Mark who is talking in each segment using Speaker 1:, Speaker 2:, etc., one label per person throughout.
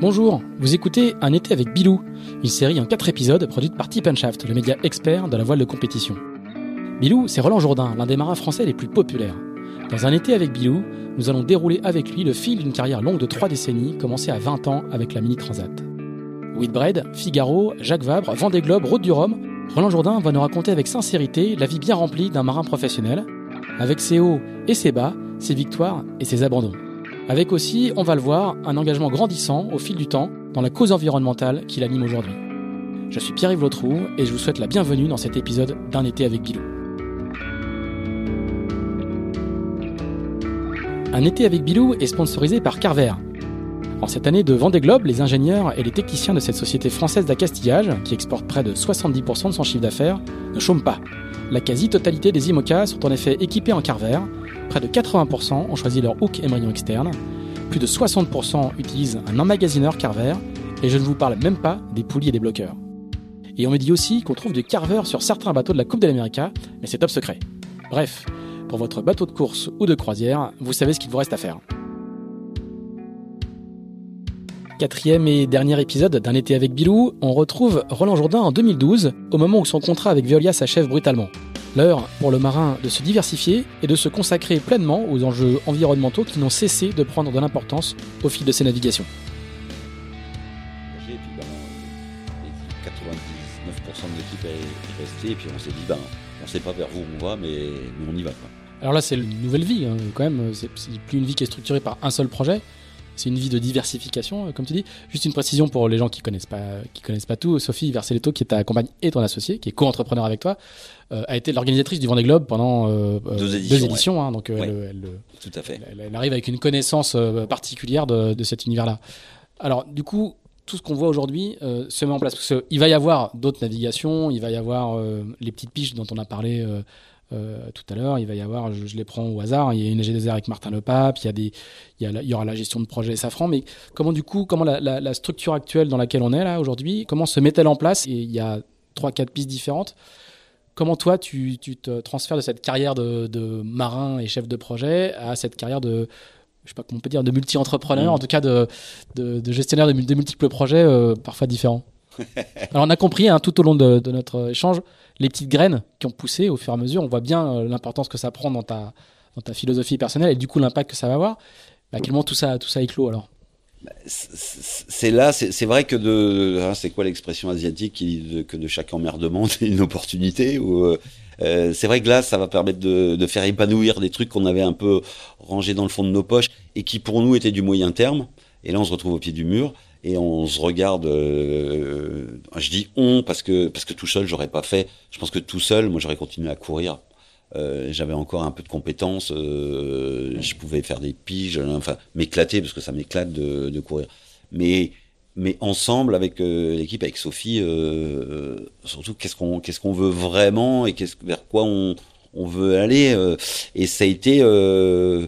Speaker 1: Bonjour, vous écoutez Un été avec Bilou, une série en 4 épisodes produite par Tip Shaft, le média expert de la voile de compétition. Bilou, c'est Roland Jourdain, l'un des marins français les plus populaires. Dans Un été avec Bilou, nous allons dérouler avec lui le fil d'une carrière longue de 3 décennies, commencée à 20 ans avec la Mini Transat. Whitbread, Figaro, Jacques Vabre, Vendée Globe, Route du Rhum, Roland Jourdain va nous raconter avec sincérité la vie bien remplie d'un marin professionnel, avec ses hauts et ses bas, ses victoires et ses abandons. Avec aussi, on va le voir, un engagement grandissant au fil du temps dans la cause environnementale qui l'anime aujourd'hui. Je suis Pierre-Yves Lotrou et je vous souhaite la bienvenue dans cet épisode d'un été avec Bilou. Un été avec Bilou est sponsorisé par Carver. En cette année de Vendée Globe, les ingénieurs et les techniciens de cette société française d'accastillage, qui exporte près de 70% de son chiffre d'affaires, ne chôment pas. La quasi-totalité des IMOCA sont en effet équipés en Carver, Près de 80% ont choisi leur hook émerillon externe. Plus de 60% utilisent un emmagasineur Carver. Et je ne vous parle même pas des poulies et des bloqueurs. Et on me dit aussi qu'on trouve du Carver sur certains bateaux de la Coupe de l'Amérique, mais c'est top secret. Bref, pour votre bateau de course ou de croisière, vous savez ce qu'il vous reste à faire. Quatrième et dernier épisode d'un été avec Bilou, on retrouve Roland Jourdain en 2012, au moment où son contrat avec Veolia s'achève brutalement. L'heure pour le marin de se diversifier et de se consacrer pleinement aux enjeux environnementaux qui n'ont cessé de prendre de l'importance au fil de ses navigations.
Speaker 2: 99% de l'équipe est restée et puis on s'est dit, ben, on sait pas vers où on va, mais, on y va.
Speaker 1: Alors là, c'est une nouvelle vie, hein, quand même. C'est plus une vie qui est structurée par un seul projet c'est une vie de diversification, euh, comme tu dis. Juste une précision pour les gens qui connaissent pas, qui connaissent pas tout. Sophie Verseletto, qui est ta compagne et ton associée, qui est co-entrepreneur avec toi, euh, a été l'organisatrice du Vendée Globe pendant euh,
Speaker 2: deux éditions.
Speaker 1: Hein, donc
Speaker 2: elle, tout à fait.
Speaker 1: Elle, arrive avec une connaissance particulière de, de cet univers-là. Alors, du coup, tout ce qu'on voit aujourd'hui se met en place. Parce qu'il va y avoir d'autres navigations, il va y avoir les petites piches dont on a parlé euh, tout à l'heure, il va y avoir, je, les prends au hasard, il y a une GDZ avec Martin Lepape, il y, a des, il, y il y aura la gestion de projet Safran, mais comment du coup, comment la, structure actuelle dans laquelle on est là aujourd'hui, comment se met-elle en place? Et il y a trois, quatre pistes différentes. Comment toi, tu, tu te transfères de cette carrière de, de, marin et chef de projet à cette carrière de, je sais pas comment on peut dire, de multi-entrepreneur, mmh. en tout cas de, de, gestionnaire de, multiples projets euh, parfois différents Alors on a compris hein, tout au long de, notre échange les petites graines qui ont poussé au fur et à mesure. On voit bien euh, l'importance que ça prend dans ta, dans ta philosophie personnelle et du coup l'impact que ça va avoir. Bah, à quel moment tout ça, tout ça éclos alors
Speaker 2: c'est là, c'est vrai que de, hein, c'est quoi l'expression asiatique qui que de chaque emmerdement c'est une opportunité ou euh, euh, c'est vrai que là, ça va permettre de, de faire épanouir des trucs qu'on avait un peu rangés dans le fond de nos poches et qui pour nous étaient du moyen terme. Et là, on se retrouve au pied du mur et on se regarde. Euh, je dis on parce que parce que tout seul j'aurais pas fait. Je pense que tout seul, moi j'aurais continué à courir. Euh, j'avais encore un peu de compétences, euh, je pouvais faire des piges, enfin m'éclater parce que ça m'éclate de, courir. Mais mais ensemble avec euh, l'équipe, avec Sophie, surtout qu'est-ce qu'on qu'est-ce qu'on veut vraiment et vers quoi on veut aller. et ça a été, au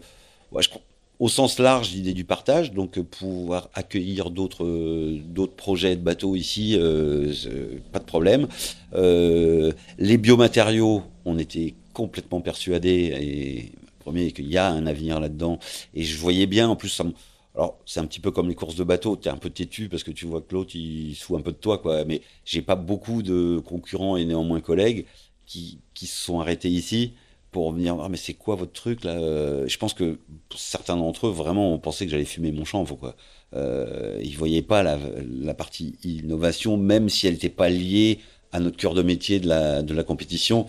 Speaker 2: sens large l'idée du partage, donc pouvoir accueillir d'autres d'autres projets de bateaux ici, pas de problème. les biomatériaux, on était complètement persuadés et premier qu'il y a un avenir là-dedans. Et je voyais bien, en plus, alors c'est un petit peu comme les courses de bateau, tu es un peu têtu parce que tu vois que l'autre il se fout un peu de toi, quoi. Mais j'ai pas beaucoup de concurrents et néanmoins collègues qui, qui se sont arrêtés ici pour venir voir, mais c'est quoi votre truc là euh, Je pense que certains d'entre eux vraiment ont pensé que j'allais fumer mon chanvre quoi. Euh, ils voyaient pas la, la, partie innovation, même si elle n'était pas liée à notre cœur de métier de la, de la compétition.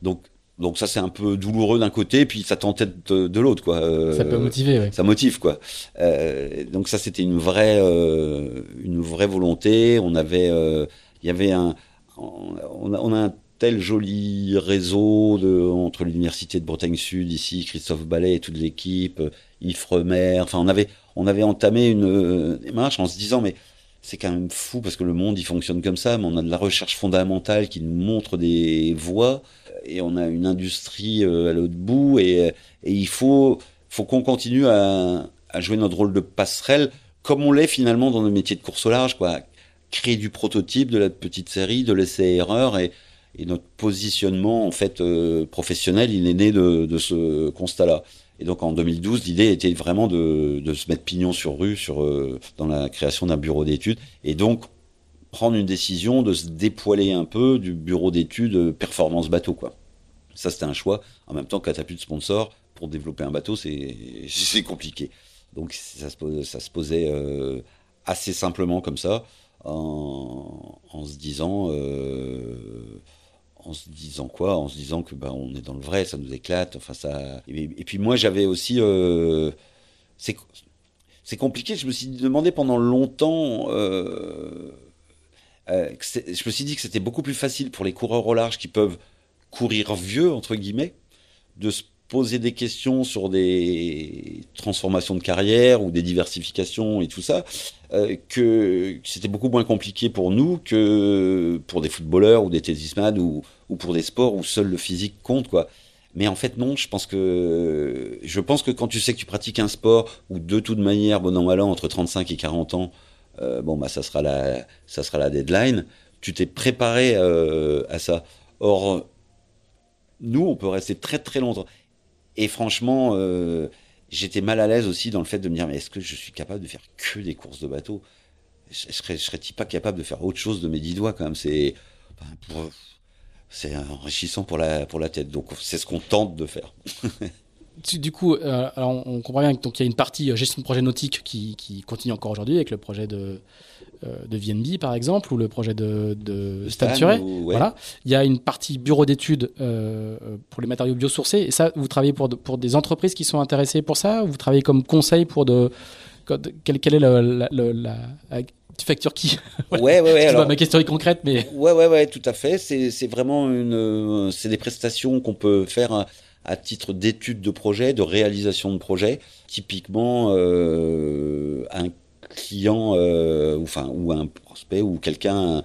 Speaker 2: Donc donc ça c'est un peu douloureux d'un côté, puis ça t'entête de, de l'autre quoi.
Speaker 1: Euh, ça peut motiver. Ouais.
Speaker 2: Ça motive quoi. Euh, donc ça c'était une vraie euh, une vraie volonté. On avait il y avait un on a, on a un tel joli réseau de, entre l'université de Bretagne Sud ici, Christophe Ballet et toute l'équipe, Yves Remer. Enfin, on avait, on avait entamé une démarche en se disant, mais c'est quand même fou parce que le monde il fonctionne comme ça, mais on a de la recherche fondamentale qui nous montre des voies et on a une industrie euh, à l'autre bout et, il faut, faut qu'on continue à, jouer notre rôle de passerelle comme on l'est finalement dans le métier de course au large, quoi. Créer du prototype, de la petite série, de l'essai-erreur et, Et notre positionnement en fait euh, professionnel, il est né de, de ce constat-là. Et donc en 2012, l'idée était vraiment de, se mettre pignon sur rue sur, euh, dans la création d'un bureau d'études. Et donc prendre une décision de se dépoiler un peu du bureau d'études performance bateau. quoi. Ça, c'était un choix. En même temps, quand tu plus de sponsor, pour développer un bateau, c'est compliqué. Donc ça se, ça se posait euh, assez simplement comme ça, en, en se disant, euh, en se disant quoi En se disant que bah, on est dans le vrai, ça nous éclate. Enfin ça. Et, puis moi j'avais aussi, euh, c'est c'est compliqué. Je me suis demandé pendant longtemps. Euh, euh, je me suis dit que c'était beaucoup plus facile pour les coureurs au large qui peuvent courir vieux entre guillemets de se poser des questions sur des transformations de carrière ou des diversifications et tout ça, euh, que c'était beaucoup moins compliqué pour nous que pour des footballeurs ou des tennisman ou, ou pour des sports où seul le physique compte, quoi. Mais en fait, non, je pense que, je pense que quand tu sais que tu pratiques un sport où de toute manière, bon an, mal an, entre 35 et 40 ans, euh, bon, bah, ça sera la, ça sera la deadline, tu t'es préparé euh, à ça. Or, nous, on peut rester très très longtemps. Et franchement, j'étais mal à l'aise aussi dans le fait de me dire, mais est-ce que je suis capable de faire que des courses de bateau? Je serais, je serais-il pas capable de faire autre chose de mes dix doigts quand même? C'est c'est enrichissant pour la, pour la tête. Donc c'est ce qu'on tente de faire.
Speaker 1: du coup, euh, alors on comprend bien qu'il y a une partie euh, gestion de projet nautique qui, qui continue encore aujourd'hui avec le projet de, euh, de VNB par exemple ou le projet de, de
Speaker 2: ouais.
Speaker 1: Voilà. Il y a une partie bureau d'études euh, pour les matériaux biosourcés. Et ça, vous travaillez pour, de- pour des entreprises qui sont intéressées pour ça ou Vous travaillez comme conseil pour de. Quelle, quelle est la, la, la, la- tu factures qui
Speaker 2: Ouais, ouais, ouais.
Speaker 1: Tu vois,
Speaker 2: alors-
Speaker 1: ma question est concrète, mais
Speaker 2: Ouais, ouais, ouais, tout à fait. C'est, vraiment une, c'est des prestations qu'on peut faire à, titre d'étude de projet, de réalisation de projet. Typiquement, euh, un client, euh, ou enfin, ou un prospect ou quelqu'un,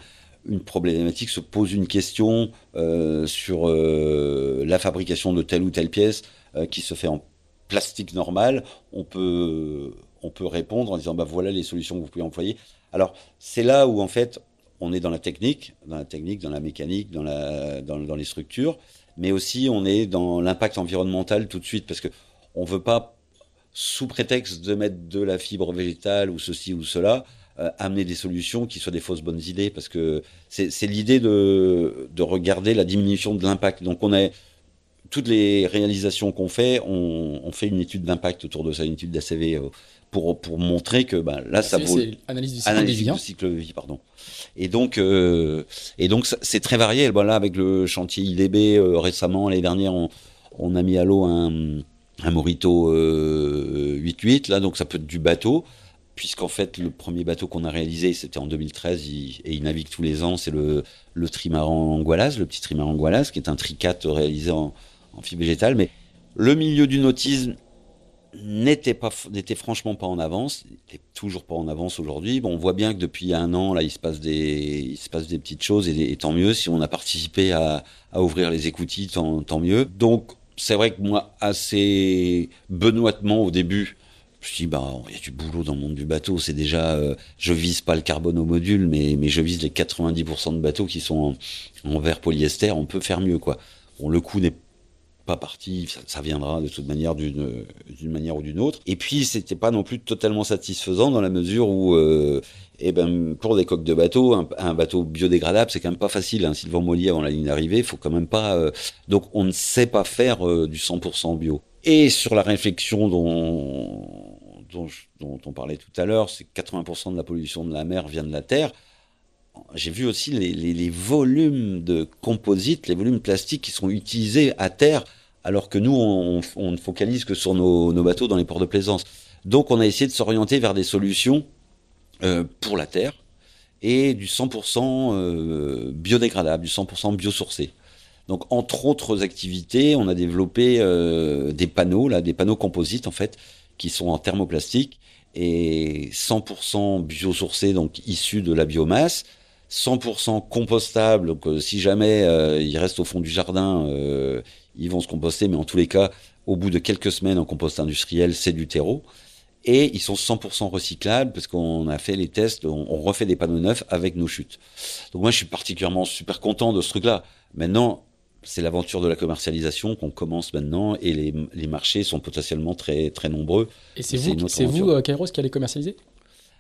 Speaker 2: une problématique se pose une question euh, sur la fabrication de telle ou telle pièce qui se fait en plastique normal. On peut, on peut répondre en disant, bah voilà les solutions que vous pouvez employer. Alors, c'est là où en fait on est dans la technique, dans la technique, dans la mécanique, dans, la, dans les structures, mais aussi on est dans l'impact environnemental tout de suite, parce que on veut pas, sous prétexte de mettre de la fibre végétale ou ceci ou cela, euh, amener des solutions qui soient des fausses bonnes idées, parce que c'est l'idée de, de regarder la diminution de l'impact. Donc on a toutes les réalisations qu'on fait, on, on fait une étude d'impact autour de ça, une étude d'ACV euh, pour, pour montrer que ben, là, ça vaut
Speaker 1: c'est analyse du cycle de
Speaker 2: analyse
Speaker 1: vie. hein.
Speaker 2: du cycle de vie, pardon. Et donc, euh, et donc ça- c'est très varié. Là, avec le chantier IDB euh, récemment, l'année dernière, on, on a mis à l'eau un, un Morito euh, 8.8. Là, donc ça peut être du bateau, puisqu'en fait, le premier bateau qu'on a réalisé, c'était en 2013, il- et il navigue tous les ans. C'est le, le trimaran Angualas, le petit trimaran Angualas, qui est un tricat réalisé en, en fibre végétale. Mais le milieu du nautisme n'était pas n'était franchement pas en avance, n'était toujours pas en avance aujourd'hui. Bon, on voit bien que depuis un an là, il se passe des il se passe des petites choses et, tant mieux si on a participé à, à ouvrir les écoutilles, tant, tant mieux. Donc c'est vrai que moi assez benoîtement au début, je me suis dit, bah il y a du boulot dans le monde du bateau. C'est déjà euh, je vise pas le carbone au module, mais mais je vise les 90% de bateaux qui sont en, en verre polyester. On peut faire mieux quoi. Bon, le coût n'est pas parti, ça, viendra de toute manière d'une manière ou d'une autre. Et puis c'était pas non plus totalement satisfaisant dans la mesure où, euh, eh ben, pour des coques de bateau, un, bateau biodégradable, c'est quand même pas facile. Hein. Sylvain Mollier avant la ligne d'arrivée, faut quand même pas. euh, donc on ne sait pas faire euh, du 100% bio. Et sur la réflexion dont dont, dont on parlait tout à l'heure, c'est que 80% de la pollution de la mer vient de la terre j'ai vu aussi les, volumes de composites, les volumes plastiques qui sont utilisés à terre, alors que nous, on, ne focalise que sur nos, nos bateaux dans les ports de plaisance. Donc, on a essayé de s'orienter vers des solutions euh, pour la terre et du 100% euh, biodégradable, du 100% biosourcé. Donc, entre autres activités, on a développé euh, des panneaux, là, des panneaux composites en fait, qui sont en thermoplastique et 100% biosourcés, donc issus de la biomasse, 100% compostables. Donc, euh, si jamais euh, ils restent au fond du jardin, euh, ils vont se composter, mais en tous les cas, au bout de quelques semaines en compost industriel, c'est du terreau. Et ils sont 100% recyclables parce qu'on a fait les tests, on, refait des panneaux neufs avec nos chutes. Donc moi, je suis particulièrement super content de ce truc-là. Maintenant, c'est l'aventure de la commercialisation qu'on commence maintenant et les, les, marchés sont potentiellement très, très nombreux.
Speaker 1: Et c'est vous, c'est vous euh, Kairos, qui allez commercialiser?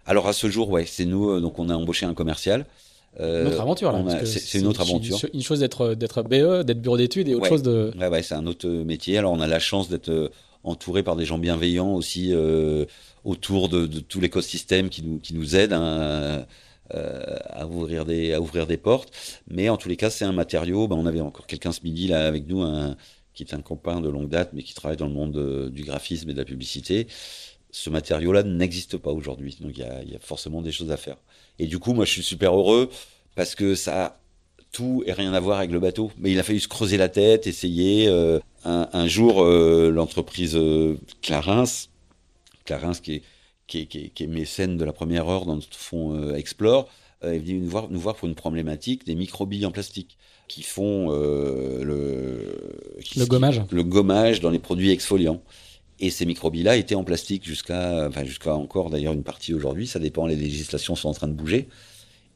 Speaker 2: Alors à ce jour, ouais, c'est nous. Donc on a embauché un commercial.
Speaker 1: Euh, une autre aventure là.
Speaker 2: C'est une autre aventure.
Speaker 1: Une chose d'être d'être BE, d'être bureau d'études et autre chose de.
Speaker 2: Ouais, ouais, c'est un autre métier. Alors on a la chance d'être entouré par des gens bienveillants aussi euh, autour de, de, tout l'écosystème qui nous qui nous aide. Hein, euh, à ouvrir des à ouvrir des portes. Mais en tous les cas, c'est un matériau. Ben, on avait encore quelqu'un ce midi là avec nous, un, qui est un copain de longue date, mais qui travaille dans le monde du graphisme et de la publicité. Ce matériau-là n'existe pas aujourd'hui, donc il y a, y a, forcément des choses à faire. Et du coup, moi, je suis super heureux parce que ça a tout et rien à voir avec le bateau. Mais il a fallu se creuser la tête, essayer. Euh, un, un, jour, euh, l'entreprise euh, Clarins, Clarins qui est qui est, qui, est, mécène de la première heure dans notre fonds Explore, est venu nous voir, nous voir pour une problématique des microbilles en plastique qui font le,
Speaker 1: le gommage.
Speaker 2: le gommage dans les produits exfoliants. Et ces microbilles-là étaient en plastique jusqu'à, enfin jusqu'à encore d'ailleurs une partie aujourd'hui. Ça dépend, les législations sont en train de bouger.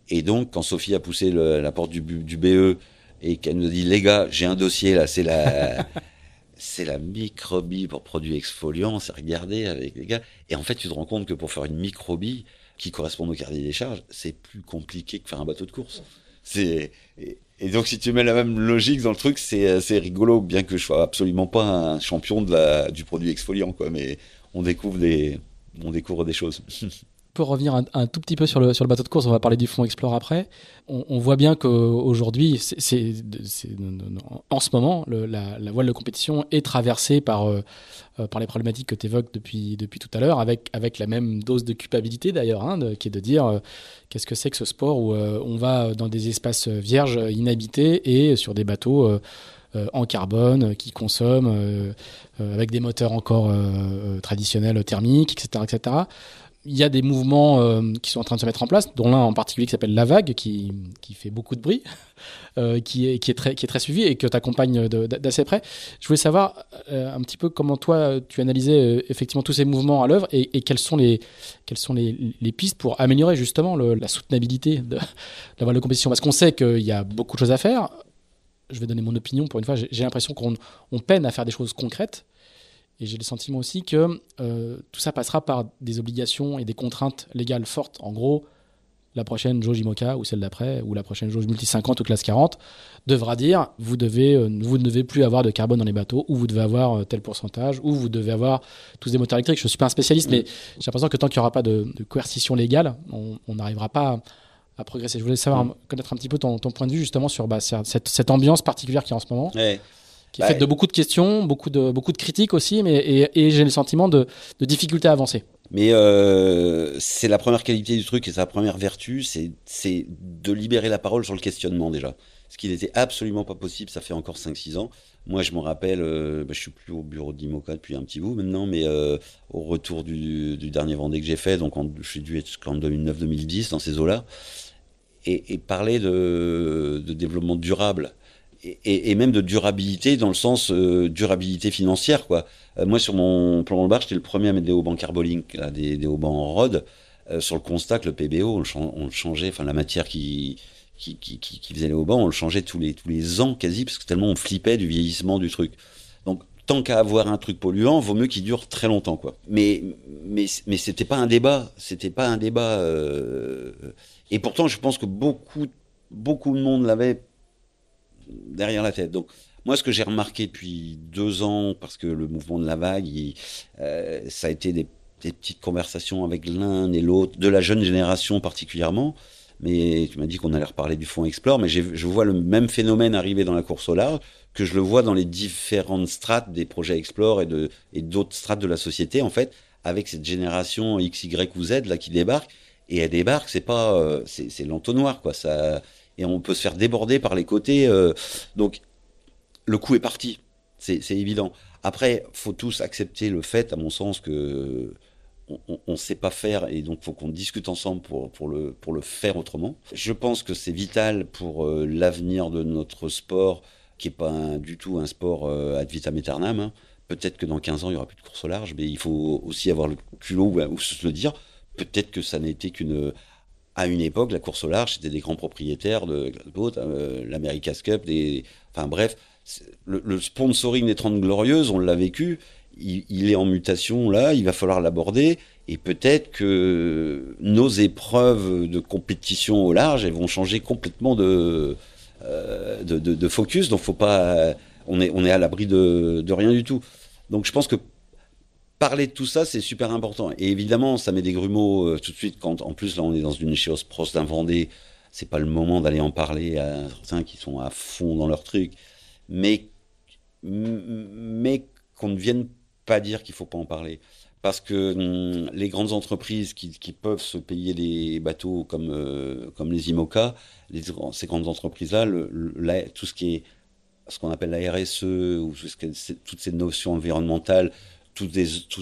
Speaker 2: Et donc, quand Sophie a poussé la porte du, BE et qu'elle nous a dit, les gars, j'ai un dossier là, c'est la, c'est la microbie pour produits exfoliants, c'est regarder avec les gars. Et en fait, tu te rends compte que pour faire une microbie qui correspond au carnet des charges, c'est plus compliqué que faire un bateau de course. C'est, donc, si tu mets la même logique dans le truc, c'est, c'est rigolo, bien que je sois absolument pas un champion du produit exfoliant, quoi. Mais on découvre des, on découvre des choses.
Speaker 1: pour revenir un, tout petit peu sur le, bateau de course, on va parler du fonds Explore après. On, on voit bien qu'aujourd'hui, en ce moment, la, voile de compétition est traversée par, euh, les problématiques que tu évoques depuis, tout à l'heure, avec, la même dose de culpabilité d'ailleurs, hein, qui est de dire euh, qu'est-ce que c'est que ce sport où euh, on va dans des espaces vierges, inhabités et sur des bateaux. En carbone, qui consomment avec des moteurs encore traditionnels thermiques, etc., etc il y a des mouvements euh, qui sont en train de se mettre en place, dont l'un en particulier qui s'appelle La Vague, qui, qui fait beaucoup de bruit, euh, qui, est, qui, est très, qui est très suivi et que tu accompagnes d'assez près. Je voulais savoir euh, un petit peu comment toi tu analysais euh, effectivement tous ces mouvements à l'œuvre et, et, quelles sont, les, quelles sont les, les pistes pour améliorer justement le, la soutenabilité de, de la compétition. Parce qu'on sait qu'il y a beaucoup de choses à faire. Je vais donner mon opinion pour une fois. J'ai l'impression qu'on on peine à faire des choses concrètes. Et j'ai le sentiment aussi que euh, tout ça passera par des obligations et des contraintes légales fortes. En gros, la prochaine jauge IMOCA ou celle d'après, ou la prochaine jauge multi 50 ou classe 40, devra dire vous, devez, euh, vous ne devez plus avoir de carbone dans les bateaux, ou vous devez avoir euh, tel pourcentage, ou vous devez avoir tous des moteurs électriques. Je ne suis pas un spécialiste, mais j'ai l'impression que tant qu'il n'y aura pas de, de, coercition légale, on n'arrivera pas à, à, progresser. Je voulais savoir, mm. connaître un petit peu ton, ton, point de vue justement sur bah, cette, cette, ambiance particulière qui est en ce moment.
Speaker 2: Ouais
Speaker 1: qui est bah, faite de beaucoup de questions, beaucoup de, beaucoup de critiques aussi, mais, et, et j'ai le sentiment de, de difficulté à avancer.
Speaker 2: Mais euh, c'est la première qualité du truc et sa première vertu, c'est de libérer la parole sur le questionnement déjà. Ce qui n'était absolument pas possible, ça fait encore 5-6 ans. Moi, je me rappelle, euh, bah, je suis plus au bureau d'Imoca depuis un petit bout maintenant, mais euh, au retour du, du dernier Vendée que j'ai fait, donc en, je suis dû être en 2009-2010 dans ces eaux-là, et, et, parler de, de développement durable et, même de durabilité dans le sens euh, durabilité financière quoi. Euh, moi sur mon plan de bar, j'étais le premier à mettre des haubans Carbolink, là, des, des haubans en rod, euh, sur le constat que le PBO on, changeait, enfin la matière qui qui, qui, faisait les haubans, on le changeait tous les tous les ans quasi parce que tellement on flippait du vieillissement du truc. Donc tant qu'à avoir un truc polluant, vaut mieux qu'il dure très longtemps quoi. Mais mais mais c'était pas un débat, c'était pas un débat. Et pourtant je pense que beaucoup beaucoup de monde l'avait derrière la tête. Donc, moi, ce que j'ai remarqué depuis deux ans, parce que le mouvement de la vague, euh, ça a été des, petites conversations avec l'un et l'autre, de la jeune génération particulièrement. Mais tu m'as dit qu'on allait reparler du fonds Explore, mais je vois le même phénomène arriver dans la course au large que je le vois dans les différentes strates des projets Explore et et d'autres strates de la société en fait, avec cette génération X, Y ou Z là qui débarque. Et elle débarque, c'est pas, euh, c'est l'entonnoir quoi. Ça, et on peut se faire déborder par les côtés. Euh, donc, le coup est parti, c'est évident. Après, faut tous accepter le fait, à mon sens, que on ne sait pas faire et donc faut qu'on discute ensemble pour, le, faire autrement. Je pense que c'est vital pour euh, l'avenir de notre sport, qui est pas du tout un sport euh, ad vitam aeternam, hein, peut-être que dans 15 ans, il y aura plus de course au large, mais il faut aussi avoir le culot ou, se le dire. Peut-être que ça n'était qu'une. À une époque, la course au large, c'était des grands propriétaires de euh, l'America's Cup, des. Enfin bref, le, sponsoring des 30 Glorieuses, on l'a vécu. Il, est en mutation là, il va falloir l'aborder. Et peut-être que nos épreuves de compétition au large, elles vont changer complètement de, euh, de, de, focus. Donc, faut pas, on est, on est à l'abri de, de, rien du tout. Donc, je pense que parler de tout ça, c'est super important. Et évidemment, ça met des grumeaux euh, tout de suite quand, en plus, là, on est dans une échéance proche d'un Vendée. C'est pas le moment d'aller en parler à certains qui sont à fond dans leur truc. Mais, mais qu'on ne vienne pas dire qu'il faut pas en parler parce que hum, les grandes entreprises qui, peuvent se payer des bateaux comme, euh, comme les IMOCA, ces grandes entreprises-là, tout ce qui est ce qu'on appelle la RSE, ou toutes ces notions environnementales, tous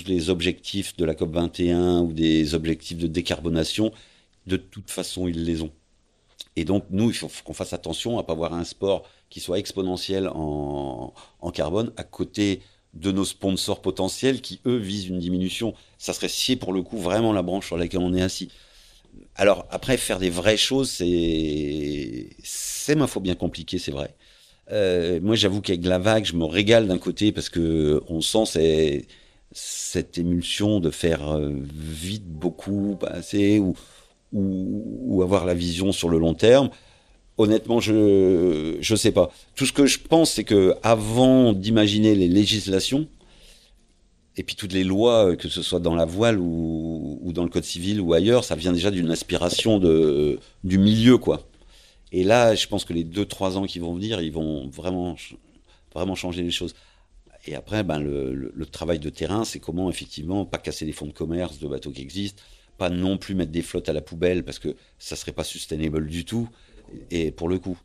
Speaker 2: les, objectifs de la COP 21 ou des objectifs de décarbonation, de toute façon, ils les ont. Et donc, nous, il faut qu'on fasse attention à ne pas avoir un sport qui soit exponentiel en, carbone à côté de nos sponsors potentiels qui, eux, visent une diminution. Ça serait scier pour le coup vraiment la branche sur laquelle on est assis. Alors après, faire des vraies choses, c'est, c'est ma fois bien compliqué, c'est vrai. Euh, moi, j'avoue qu'avec la vague, je me régale d'un côté parce que on sent cette émulsion de faire euh, vite beaucoup, ou, avoir la vision sur le long terme honnêtement, je je sais pas. Tout ce que je pense, c'est que avant d'imaginer les législations et puis toutes les lois, que ce soit dans la voile ou, dans le code civil ou ailleurs, ça vient déjà d'une aspiration du milieu, quoi. Et là, je pense que les deux trois ans qui vont venir, ils vont vraiment vraiment changer les choses. Et après, ben le, travail de terrain, c'est comment effectivement pas casser les fonds de commerce de bateaux qui existent, pas non plus mettre des flottes à la poubelle parce que ça serait pas sustainable du tout et pour le coup.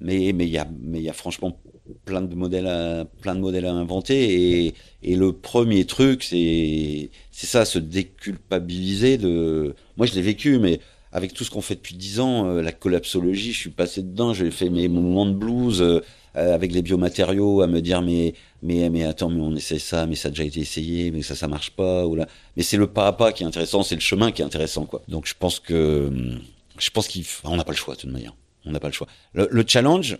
Speaker 2: Mais mais il y a mais il y a franchement plein de modèles à, plein de modèles à inventer et, et le premier truc c'est c'est ça se déculpabiliser de moi je l'ai vécu mais avec tout ce qu'on fait depuis dix ans euh, la collapsologie je suis passé dedans j'ai fait mes moments de blues euh, avec les biomatériaux à me dire mais mais attends mais on essaie ça mais ça a déjà été essayé mais ça ça marche pas mais c'est le pas à pas qui est intéressant c'est le chemin qui est intéressant quoi. Donc je pense que je pense qu'on n'a pas le choix de toute manière. On n'a pas le choix. Le, challenge,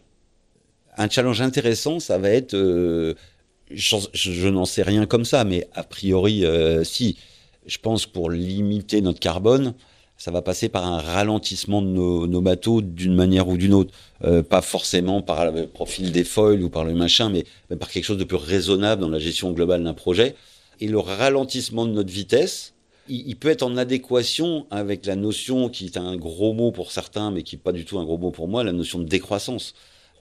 Speaker 2: un challenge intéressant, ça va être, euh, je, n'en sais rien comme ça, mais a priori, euh, si, je pense pour limiter notre carbone, ça va passer par un ralentissement de nos, bateaux d'une manière ou d'une autre. Euh, pas forcément par le profil des foils ou par le machin, mais, par quelque chose de plus raisonnable dans la gestion globale d'un projet. Et le ralentissement de notre vitesse, il, peut être en adéquation avec la notion qui est un gros mot pour certains, mais qui n'est pas du tout un gros mot pour moi, la notion de décroissance.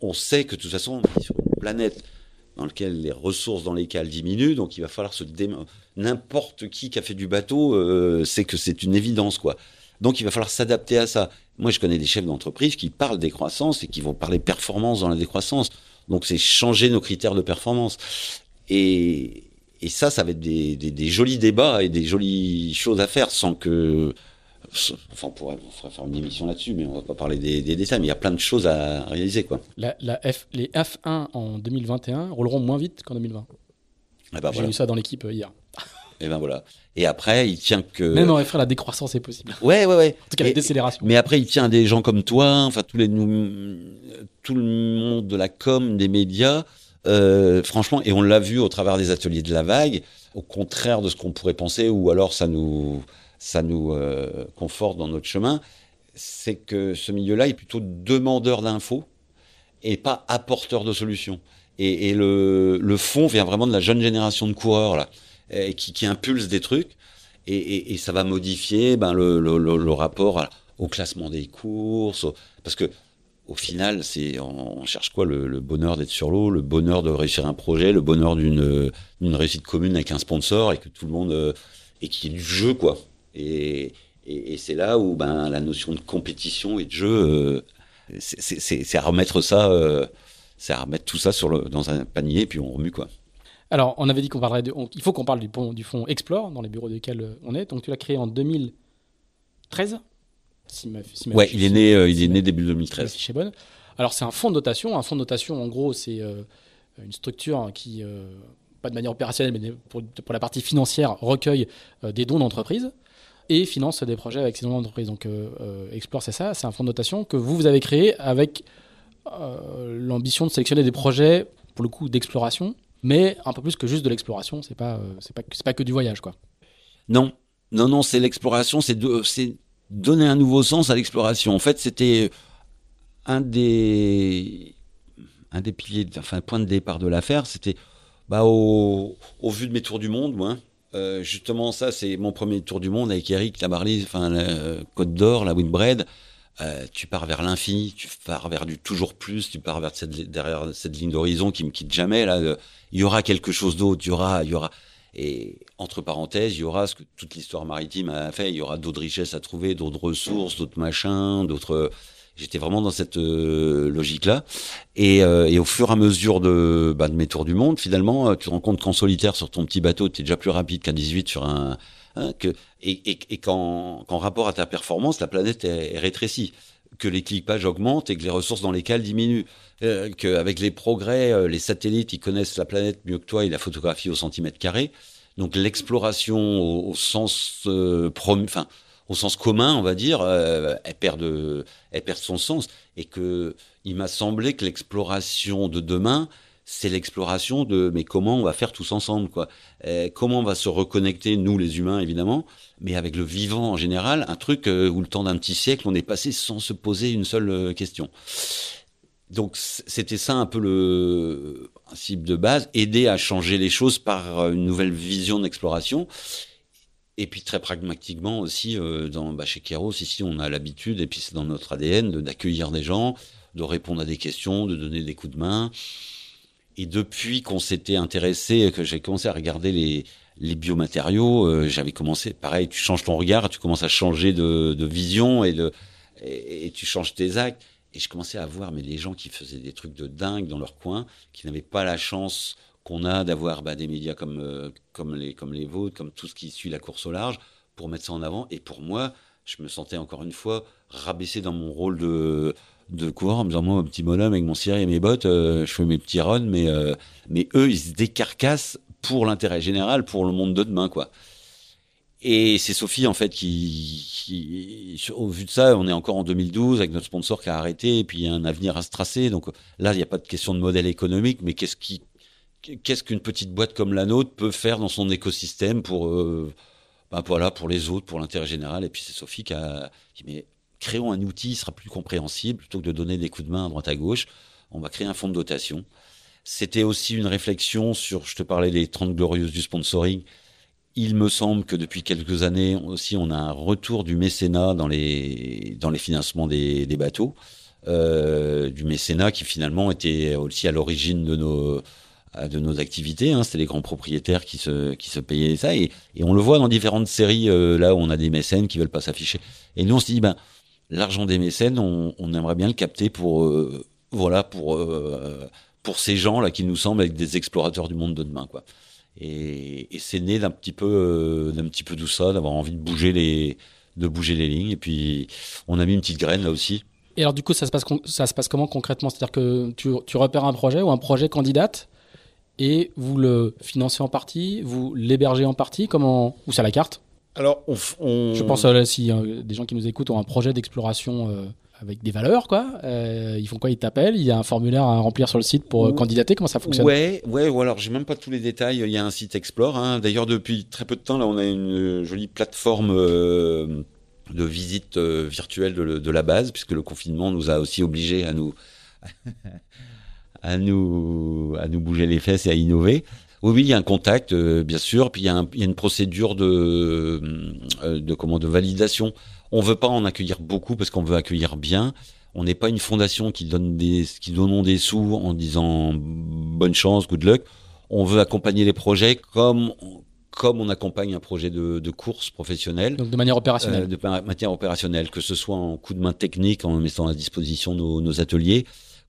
Speaker 2: On sait que de toute façon, on est sur une planète dans laquelle les ressources dans les cales diminuent, donc il va falloir se N'importe qui qui a fait du bateau euh, sait que c'est une évidence, quoi. Donc il va falloir s'adapter à ça. Moi, je connais des chefs d'entreprise qui parlent décroissance et qui vont parler performance dans la décroissance. Donc c'est changer nos critères de performance. Et, et ça, ça va être des, des, des, jolis débats et des jolies choses à faire sans que. Enfin, on pourrait, faire une émission là-dessus, mais on va pas parler des, des, détails. Mais il y a plein de choses à réaliser, quoi.
Speaker 1: La, la F, les F1 en 2021 rouleront moins vite qu'en 2020. Eh ben J'ai vu ça dans l'équipe hier.
Speaker 2: Et ben voilà. Et après, il tient que.
Speaker 1: Même en F1, la décroissance est possible.
Speaker 2: Ouais, ouais, ouais.
Speaker 1: En tout cas, la décélération.
Speaker 2: Mais après, il tient à des gens comme toi, enfin, tous les, tout le monde de la com, des médias, euh, franchement, et on l'a vu au travers des ateliers de la vague, au contraire de ce qu'on pourrait penser, ou alors ça nous, ça nous euh, conforte dans notre chemin, c'est que ce milieu-là est plutôt demandeur d'infos et pas apporteur de solutions. Et, et le, le, fond vient vraiment de la jeune génération de coureurs là, qui, qui impulse des trucs, et, ça va modifier ben, le, rapport au classement des courses, parce que au final, c'est on, cherche quoi le, bonheur d'être sur l'eau, le bonheur de réussir un projet, le bonheur d'une réussite commune avec un sponsor et que tout le monde euh, et qui est du jeu quoi. Et, c'est là où ben la notion de compétition et de jeu, euh, c'est à remettre ça, euh, c'est remettre tout ça sur dans un panier et puis on remue quoi.
Speaker 1: Alors, on avait dit qu'on parlerait de, il faut qu'on parle du, du fonds Explore dans les bureaux desquels on est. Donc, tu l'as créé en 2013
Speaker 2: ouais, il est né, euh, il est né début 2013.
Speaker 1: Si bonne. Alors c'est un fonds de dotation. Un fonds de dotation, en gros, c'est euh, une structure qui euh, pas de manière opérationnelle, mais pour, pour la partie financière, recueille des dons d'entreprise et finance des projets avec ces dons d'entreprise. Donc, Explore, c'est ça, c'est un fonds de notation que vous, vous avez créé avec l'ambition de sélectionner des projets, pour le coup, d'exploration, mais un peu plus que juste de l'exploration. C'est pas, c'est pas, c'est pas que du voyage, quoi.
Speaker 2: Non, non, non, c'est l'exploration, c'est c'est donner un nouveau sens à l'exploration. En fait, c'était un des, un des piliers, enfin, point de départ de l'affaire, c'était, bah, au, au, vu de mes tours du monde, moi, euh, justement, ça, c'est mon premier tour du monde avec Eric Labarly, enfin, la Côte d'Or, la Windbread. Euh, tu pars vers l'infini, tu pars vers du toujours plus, tu pars vers cette, derrière cette ligne d'horizon qui me quitte jamais. Là, il y aura quelque chose d'autre, il y aura, il y aura. Et entre parenthèses, il y aura ce que toute l'histoire maritime a fait. Il y aura d'autres richesses à trouver, d'autres ressources, d'autres machins, d'autres. J'étais vraiment dans cette euh, logique-là. Et, euh, et, au fur et à mesure de, bah, de mes tours du monde, finalement, tu te rends compte qu'en solitaire sur ton petit bateau, tu es déjà plus rapide qu'à 18 sur un. Hein, et, et, et qu'en, rapport à ta performance, la planète est, rétrécie que l'équipage augmente et que les ressources dans lesquelles diminuent. Euh, qu'avec les progrès, euh, les satellites, ils connaissent la planète mieux que toi, ils la photographient au centimètre carré. Donc l'exploration au, sens euh, sens commun, on va dire, elle perd de, elle perd son sens. Et que il m'a semblé que l'exploration de demain, c'est l'exploration de mais comment on va faire tous ensemble quoi. Euh, comment on va se reconnecter nous les humains évidemment mais avec le vivant en général un truc euh, où le temps d'un petit siècle on est passé sans se poser une seule euh, question. Donc c'était ça un peu le principe de base aider à changer les choses par une nouvelle vision d'exploration. Et puis très pragmatiquement aussi dans bah, chez Keros ici on a l'habitude et puis c'est dans notre ADN d'accueillir des gens de répondre à des questions de donner des coups de main et depuis qu'on s'était intéressé, que j'ai commencé à regarder les, les biomatériaux, euh, j'avais commencé, pareil, tu changes ton regard, tu commences à changer de, vision et, de, et, tu changes tes actes. Et je commençais à voir mais les gens qui faisaient des trucs de dingue dans leur coin, qui n'avaient pas la chance qu'on a d'avoir bah, des médias comme, euh, comme, les, comme les vôtres, comme tout ce qui suit la course au large, pour mettre ça en avant. Et pour moi, je me sentais encore une fois rabaissé dans mon rôle de, de coureur en me disant moi un petit bonhomme avec mon ciré et mes bottes euh, je fais mes petits runs mais euh, mais eux ils se décarcassent pour l'intérêt général pour le monde de demain quoi. Et c'est Sophie en fait qui, qui, au vu de ça on est encore en 2012 avec notre sponsor qui a arrêté et puis il y a un avenir à se tracer. Donc là il n'y a pas de question de modèle économique mais qu'est-ce qui qu'est-ce qu'une petite boîte comme la nôtre peut faire dans son écosystème pour ben voilà pour les autres pour l'intérêt général. Et puis c'est Sophie qui a qui met créons un outil qui sera plus compréhensible plutôt que de donner des coups de main à droite à gauche. On va créer un fonds de dotation. C'était aussi une réflexion sur, je te parlais des 30 glorieuses du sponsoring. Il me semble que depuis quelques années aussi, on a un retour du mécénat dans les, dans les financements des, des bateaux. Euh, du mécénat qui finalement était aussi à l'origine de nos, de nos activités. Hein. C'était les grands propriétaires qui se, qui se payaient ça. Et, et on le voit dans différentes séries, euh, là où on a des mécènes qui veulent pas s'afficher. Et nous, on se dit, ben, l'argent des mécènes, on, aimerait bien le capter pour, euh, voilà, pour, euh, pour ces gens là qui nous semblent être des explorateurs du monde de demain, quoi. Et, c'est né d'un petit peu, euh, d'un petit peu tout ça, d'avoir envie de bouger les, de bouger les lignes. Et puis, on a mis une petite graine là aussi.
Speaker 1: Et alors, du coup, ça se passe, ça se passe comment concrètement? C'est-à-dire que tu, repères un projet ou un projet candidate et vous le financez en partie, vous l'hébergez en partie, comment ou c'est la carte?
Speaker 2: Alors, on,
Speaker 1: je pense euh, si euh, des gens qui nous écoutent ont un projet d'exploration euh, avec des valeurs, quoi. ils font quoi? Ils t'appellent Il y a un formulaire à remplir sur le site pour candidater? Comment ça fonctionne?
Speaker 2: Ouais, ouais. Ou alors, j'ai même pas tous les détails. Il y a un site Explore. Hein. D'ailleurs, depuis très peu de temps, là, on a une jolie plateforme de visite virtuelle de, de, la base, puisque le confinement nous a aussi obligés à nous à nous à nous bouger les fesses et à innover. Oui, oui, il y a un contact, euh, bien sûr, puis il y, a un, il y, a une procédure de, euh, de, comment, de validation. On veut pas en accueillir beaucoup parce qu'on veut accueillir bien. On n'est pas une fondation qui donne des, qui donne des sous en disant bonne chance, good luck. On veut accompagner les projets comme comme on accompagne un projet de, de course professionnelle.
Speaker 1: Donc de manière opérationnelle. Euh,
Speaker 2: de manière opérationnelle, que ce soit en coup de main technique, en mettant à disposition nos, nos ateliers,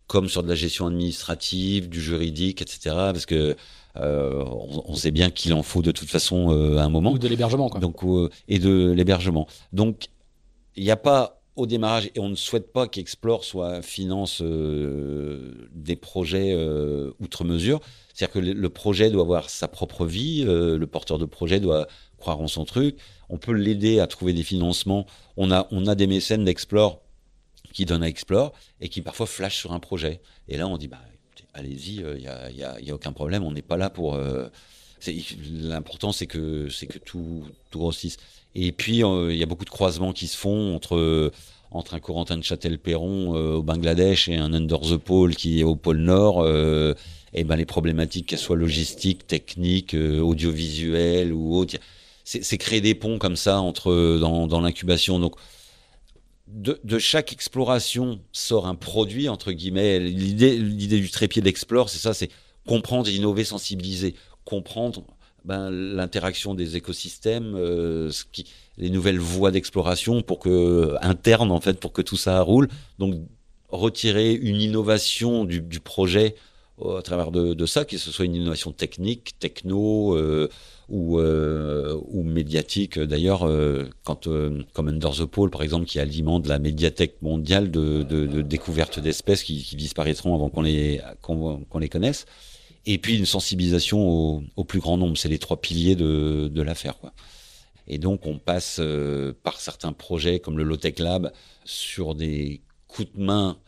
Speaker 2: comme sur de la gestion administrative, du juridique, etc. Parce que euh, on, sait bien qu'il en faut de toute façon euh, à un moment.
Speaker 1: Ou de l'hébergement, quoi.
Speaker 2: Donc, euh, et de l'hébergement. Donc, il n'y a pas au démarrage et on ne souhaite pas qu'Explore soit finance des projets outre mesure. C'est-à-dire que le, projet doit avoir sa propre vie, le porteur de projet doit croire en son truc. On peut l'aider à trouver des financements. On a, on a des mécènes d'Explore qui donnent à Explore et qui parfois flashent sur un projet. Et là, on dit, bah, allez-y, il n'y a, y a, aucun problème, on n'est pas là pour... L'important, c'est que, que tout, tout grossisse. Et puis, il y a beaucoup de croisements qui se font entre entre un Corentin de Châtel-Perron euh, au Bangladesh et un Under the Pole qui est au pôle Nord, euh, et ben les problématiques, qu'elles soient logistiques, techniques, euh, audiovisuelles ou autres, c'est créer des ponts comme ça entre dans, dans l'incubation. Donc de, chaque exploration sort un produit entre guillemets. L'idée, l'idée du trépied d'Explore, c'est ça, c'est comprendre, innover, sensibiliser, comprendre ben, l'interaction des écosystèmes, euh, les nouvelles voies d'exploration pour que interne en fait pour que tout ça roule. Donc retirer une innovation du, projet à travers de, ça, que ce soit une innovation technique, techno euh, ou, euh, ou médiatique. D'ailleurs, euh, quand comme Under the Pole par exemple, qui alimente la médiathèque mondiale de, de, de découverte d'espèces qui, disparaîtront avant qu'on les qu'on les connaisse et puis une sensibilisation au, plus grand nombre. C'est les trois piliers de, de l'affaire. Et donc on passe par certains projets comme le Lotech Lab sur des coups de main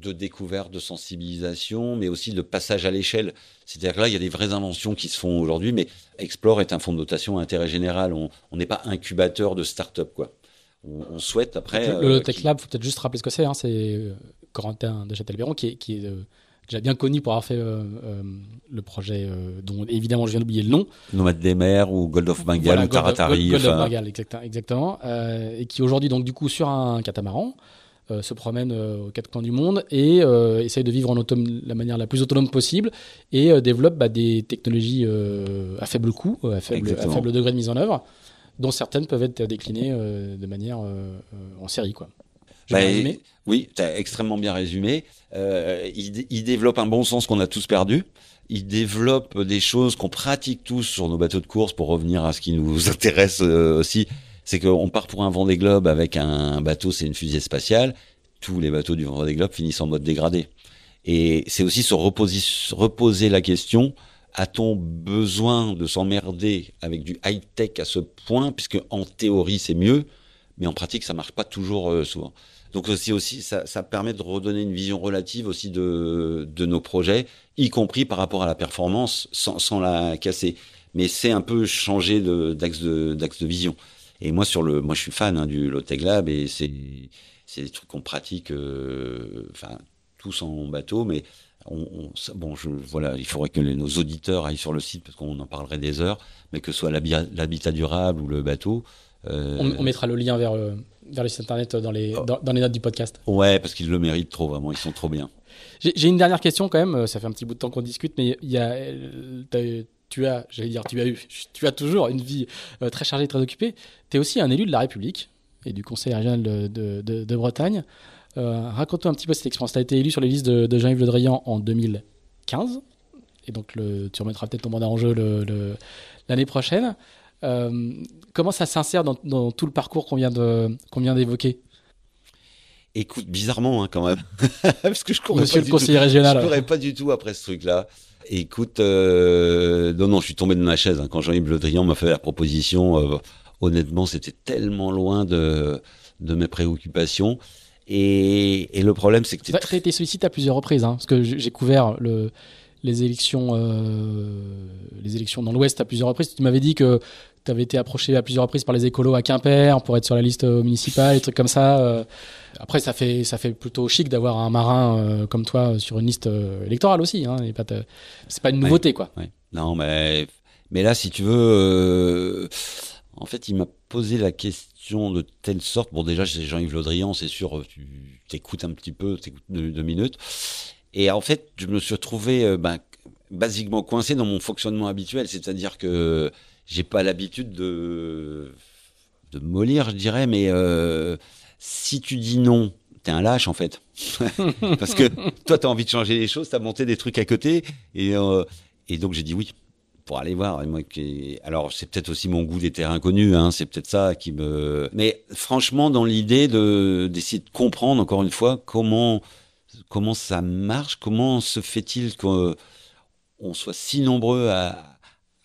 Speaker 2: de découverte, de sensibilisation, mais aussi de passage à l'échelle. C'est-à-dire que là, il y a des vraies inventions qui se font aujourd'hui, mais Explore est un fonds de dotation à intérêt général. On n'est pas incubateur de start-up, quoi. On, on souhaite après.
Speaker 1: Le, le euh, Tech Lab, faut peut-être juste rappeler ce que c'est. Hein, c'est euh, Corentin de Châtelbéron qui est, qui est euh, déjà bien connu pour avoir fait euh, le projet dont évidemment je viens d'oublier le nom.
Speaker 2: Nomade des mers ou Gold of Bengal voilà, ou Taratari.
Speaker 1: Gold, Gold of Bengal, exact, exactement. Et qui aujourd'hui donc du coup sur un catamaran euh, se promène aux quatre coins du monde et essaye de vivre en autonome la manière la plus autonome possible et développe bah, des technologies à faible coût, à faible, à faible degré de mise en œuvre, dont certaines peuvent être déclinées de manière en série quoi.
Speaker 2: Bah, oui, tu as extrêmement bien résumé. Euh, il, il, développe un bon sens qu'on a tous perdu. Il développe des choses qu'on pratique tous sur nos bateaux de course pour revenir à ce qui nous intéresse euh, aussi. C'est qu'on part pour un Vendée Globe avec un bateau, c'est une fusée spatiale. Tous les bateaux du Vendée Globe finissent en mode dégradé. Et c'est aussi se reposer, la question a-t-on besoin de s'emmerder avec du high-tech à ce point, puisque en théorie c'est mieux, mais en pratique ça marche pas toujours euh, souvent. Donc aussi, ça, permet de redonner une vision relative aussi de, nos projets, y compris par rapport à la performance, sans, la casser. Mais c'est un peu changer d'axe de vision. Et moi, sur le, moi, je suis fan hein, du Loteg Lab et c'est, c'est des trucs qu'on pratique, euh, enfin, tous en bateau, mais on, on, bon, je, voilà, il faudrait que les, nos auditeurs aillent sur le site parce qu'on en parlerait des heures, mais que ce soit l'habitat durable ou le bateau.
Speaker 1: Euh, on, on, mettra le lien vers, euh, vers le site internet dans les, oh. dans, dans, les notes du podcast.
Speaker 2: Ouais, parce qu'ils le méritent trop, vraiment, ils sont trop bien.
Speaker 1: J'ai une dernière question quand même, ça fait un petit bout de temps qu'on discute, mais il y a, tu as, j'allais dire, tu as eu, tu as toujours une vie euh, très chargée, très occupée. Tu es aussi un élu de la République et du Conseil régional de, de, de, de Bretagne. Euh, Raconte-nous un petit peu cette expérience. Tu as été élu sur les listes de, Jean-Yves Le Drian en 2015, et donc le, tu remettras peut-être ton mandat en jeu l'année prochaine. Euh, comment ça s'insère dans, dans, tout le parcours qu'on vient d'évoquer?
Speaker 2: Écoute, bizarrement hein, quand même, parce que je
Speaker 1: courais Monsieur pas le conseiller tout, régional.
Speaker 2: Je courais pas du tout après ce truc-là. Écoute, euh, non, non, je suis tombé de ma chaise hein, quand Jean-Yves Le Drian m'a fait la proposition. Euh, honnêtement, c'était tellement loin de, de mes préoccupations. Et, et le problème, c'est que tu
Speaker 1: as été sollicité à plusieurs reprises, hein, parce que j'ai couvert le, les élections, euh, les élections dans l'Ouest à plusieurs reprises. Tu m'avais dit que tu avais été approché à plusieurs reprises par les écolos à Quimper pour être sur la liste municipale, des trucs comme ça. Euh. Après, ça fait, ça fait plutôt chic d'avoir un marin euh, comme toi sur une liste euh, électorale aussi. Hein, c'est pas une nouveauté,
Speaker 2: ouais,
Speaker 1: quoi.
Speaker 2: Ouais. Non, mais, mais là, si tu veux, euh, en fait, il m'a posé la question de telle sorte. Bon, déjà, c'est Jean-Yves Le Drian, c'est sûr, tu t'écoutes un petit peu, t'écoutes deux, deux minutes. Et en fait, je me suis retrouvé euh, ben, basiquement coincé dans mon fonctionnement habituel, c'est-à-dire que j'ai pas l'habitude de de mollir, je dirais, mais euh, si tu dis non, t'es un lâche en fait, parce que toi t'as envie de changer les choses, t'as monté des trucs à côté, et euh, donc j'ai dit oui pour aller voir. Alors, c'est peut-être aussi mon goût des terrains inconnus, hein, c'est peut-être ça qui me. Mais franchement, dans l'idée de d'essayer de comprendre encore une fois comment comment ça marche, comment se fait-il qu'on soit si nombreux à,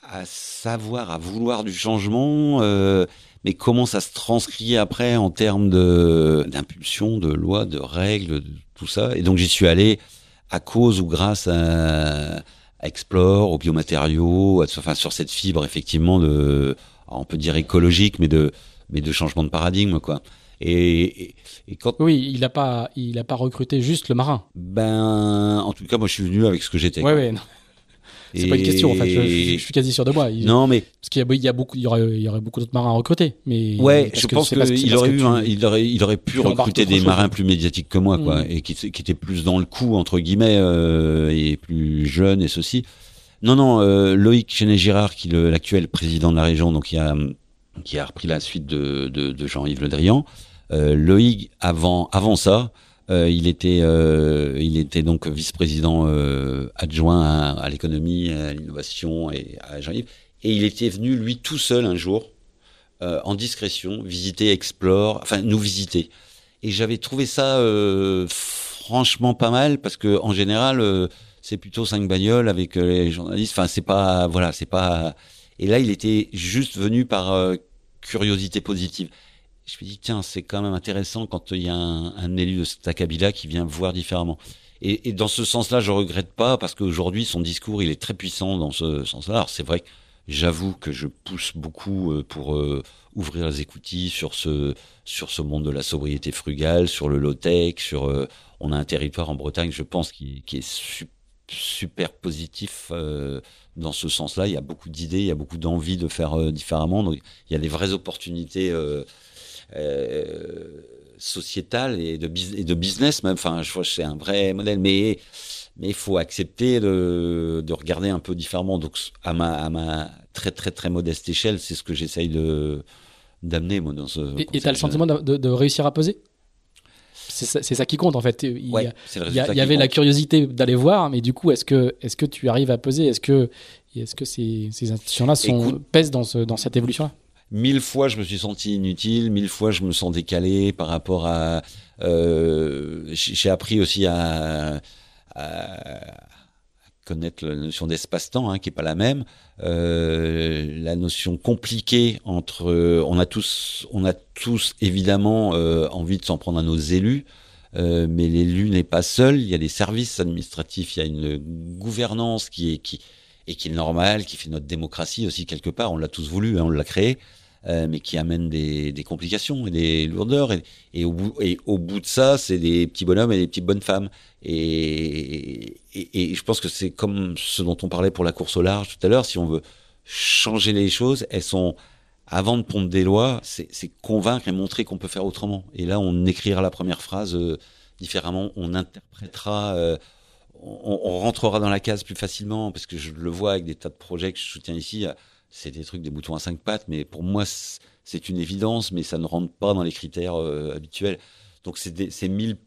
Speaker 2: à savoir, à vouloir du changement, euh, mais comment ça se transcrit après en termes de d'impulsion, de loi, de règles, de tout ça. Et donc j'y suis allé à cause ou grâce à Explore, aux biomatériaux, enfin sur cette fibre effectivement de, on peut dire écologique, mais de, mais de changement de paradigme quoi. Et,
Speaker 1: et, quand oui, il n'a pas, il a pas recruté juste le marin.
Speaker 2: Ben, en tout cas, moi, je suis venu avec ce que j'étais.
Speaker 1: Ouais, ouais. C'est pas une question en fait. Je, suis quasi sûr de moi.
Speaker 2: non mais
Speaker 1: parce qu'il y, a, beaucoup, il y aurait, il y aurait beaucoup d'autres marins à recruter. Mais
Speaker 2: ouais, je pense qu'il aurait eu, il aurait, il aurait pu recruter des marins plus médiatiques que moi, quoi, mm. et qui, qui étaient plus dans le coup entre guillemets euh, et plus jeunes et ceci. Non, non, euh, Loïc Chenet-Girard, qui est l'actuel président de la région, donc qui a, qui a repris la suite de, de, de Jean-Yves Le Drian. Euh, Loïc, avant, avant ça, euh, il était, euh, il était donc vice-président adjoint à, l'économie, à l'innovation et à Jean-Yves. Et il était venu lui tout seul un jour, en discrétion, visiter Explore, enfin nous visiter. Et j'avais trouvé ça franchement pas mal parce que en général c'est plutôt cinq bagnoles avec les journalistes. Enfin c'est pas voilà c'est pas. Et là il était juste venu par curiosité positive je me dis, tiens, c'est quand même intéressant quand il y a un, élu de Stakabila qui vient voir différemment. Et, dans ce sens-là, je regrette pas parce qu'aujourd'hui, son discours, il est très puissant dans ce sens-là. Alors, c'est vrai que j'avoue que je pousse beaucoup euh, pour euh, ouvrir les écoutilles sur ce, sur ce monde de la sobriété frugale, sur le low-tech, sur, euh, on a un territoire en Bretagne, je pense, qui, est super positif dans ce sens-là. Il y a beaucoup d'idées, il y a beaucoup d'envie de faire différemment. Donc, il y a des vraies opportunités sociétal et de, et de business même. Enfin, je vois c'est un vrai modèle, mais mais il faut accepter de, de regarder un peu différemment. Donc, à ma, à ma très très très modeste échelle, c'est ce que j'essaye de d'amener moi dans ce.
Speaker 1: Et tu as le sentiment de, de, réussir à peser? C'est ça, ça, qui compte en fait. Il y, il y, avait la curiosité d'aller voir, mais du coup, est-ce que, est-ce que tu arrives à peser? Est-ce que, est-ce que ces, ces institutions-là sont, pèsent dans, ce, dans cette évolution-là?
Speaker 2: Mille fois je me suis senti inutile, mille fois je me sens décalé par rapport à. Euh, j'ai appris aussi à, connaître la notion d'espace-temps, hein, qui est pas la même. Euh, la notion compliquée entre. on a tous, on a tous évidemment euh, envie de s'en prendre à nos élus. Mais l'élu n'est pas seul. Il y a des services administratifs, il y a une gouvernance qui est qui et qui est normale, qui fait notre démocratie aussi quelque part. On l'a tous voulu, hein, on l'a créé. Euh, mais qui amène des, complications et des lourdeurs. Et, au, bout, de ça, c'est des petits bonhommes et des petites bonnes femmes. Et, je pense que c'est comme ce dont on parlait pour la course au large tout à l'heure. Si on veut changer les choses, elles sont avant de pondre des lois, c'est convaincre et montrer qu'on peut faire autrement. Et là, on écrira la première phrase euh, différemment, on interprétera. Euh, on, rentrera dans la case plus facilement parce que je le vois avec des tas de projets que je soutiens ici c'est des trucs, des boutons à cinq pattes, mais pour moi, c'est une évidence, mais ça ne rentre pas dans les critères euh, habituels. Donc, c'est mille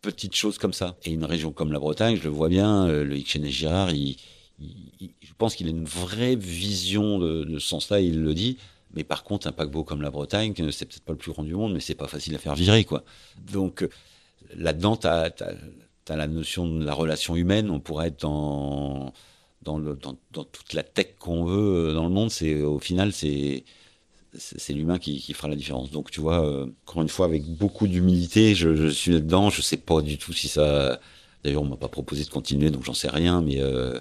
Speaker 2: petites choses comme ça. Et une région comme la Bretagne, je le vois bien, euh, le Ixchenet Girard, je pense qu'il a une vraie vision de, ce sens-là, il le dit. Mais par contre, un paquebot comme la Bretagne, c'est peut-être pas le plus grand du monde, mais c'est pas facile à faire virer, quoi. Donc, euh, là-dedans, tu as, as, la notion de la relation humaine. On pourrait être dans dans, toute la tech qu'on veut euh, dans le monde, c'est au final c'est l'humain qui, fera la différence. Donc tu vois, euh, encore une fois, avec beaucoup d'humilité, je, suis là-dedans. Je sais pas du tout si ça. D'ailleurs, on m'a pas proposé de continuer, donc j'en sais rien. Mais euh,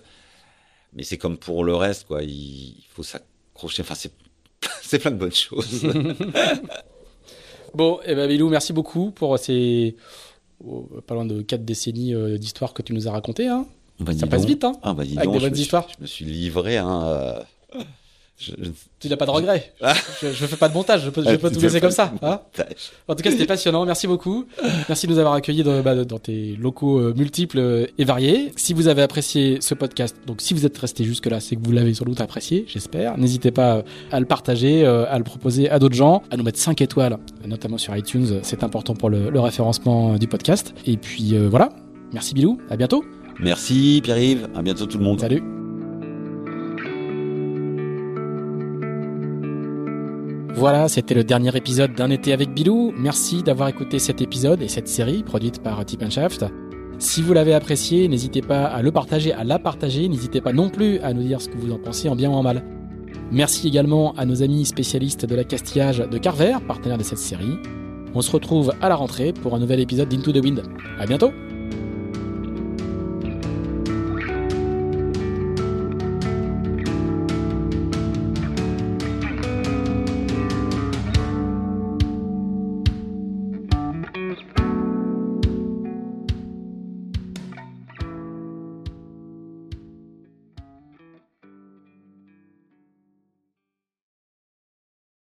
Speaker 2: mais c'est comme pour le reste, quoi. Il, faut s'accrocher. Enfin, c'est c'est plein de bonnes choses.
Speaker 1: bon, et eh ben Bilou, merci beaucoup pour ces oh, pas loin de quatre décennies d'histoire que tu nous as racontées. Hein. Bah, ça passe vite, hein
Speaker 2: ah, bah,
Speaker 1: Avec des bonnes histoires.
Speaker 2: Je me suis livré hein, euh,
Speaker 1: Tu n'as pas de regrets. Ah. je ne fais pas de montage, je peux, je peux tout laisser comme ça. Hein en tout cas, c'était passionnant. Merci beaucoup. Merci de nous avoir accueillis dans, bah, dans tes locaux euh, multiples et variés. Si vous avez apprécié ce podcast, donc si vous êtes resté jusque-là, c'est que vous l'avez sans doute apprécié, j'espère. N'hésitez pas à le partager, euh, à le proposer à d'autres gens, à nous mettre 5 étoiles, notamment sur iTunes. C'est important pour le, le, référencement du podcast. Et puis voilà. Merci Bilou. À bientôt.
Speaker 2: Merci Pierre-Yves, à bientôt tout le monde.
Speaker 1: Salut. Voilà, c'était le dernier épisode d'un été avec Bilou. Merci d'avoir écouté cet épisode et cette série produite par Tip Shaft. Si vous l'avez apprécié, n'hésitez pas à le partager, à la partager. N'hésitez pas non plus à nous dire ce que vous en pensez en bien ou en mal. Merci également à nos amis spécialistes de la castillage de Carver, partenaire de cette série. On se retrouve à la rentrée pour un nouvel épisode d'Into the Wind. À bientôt!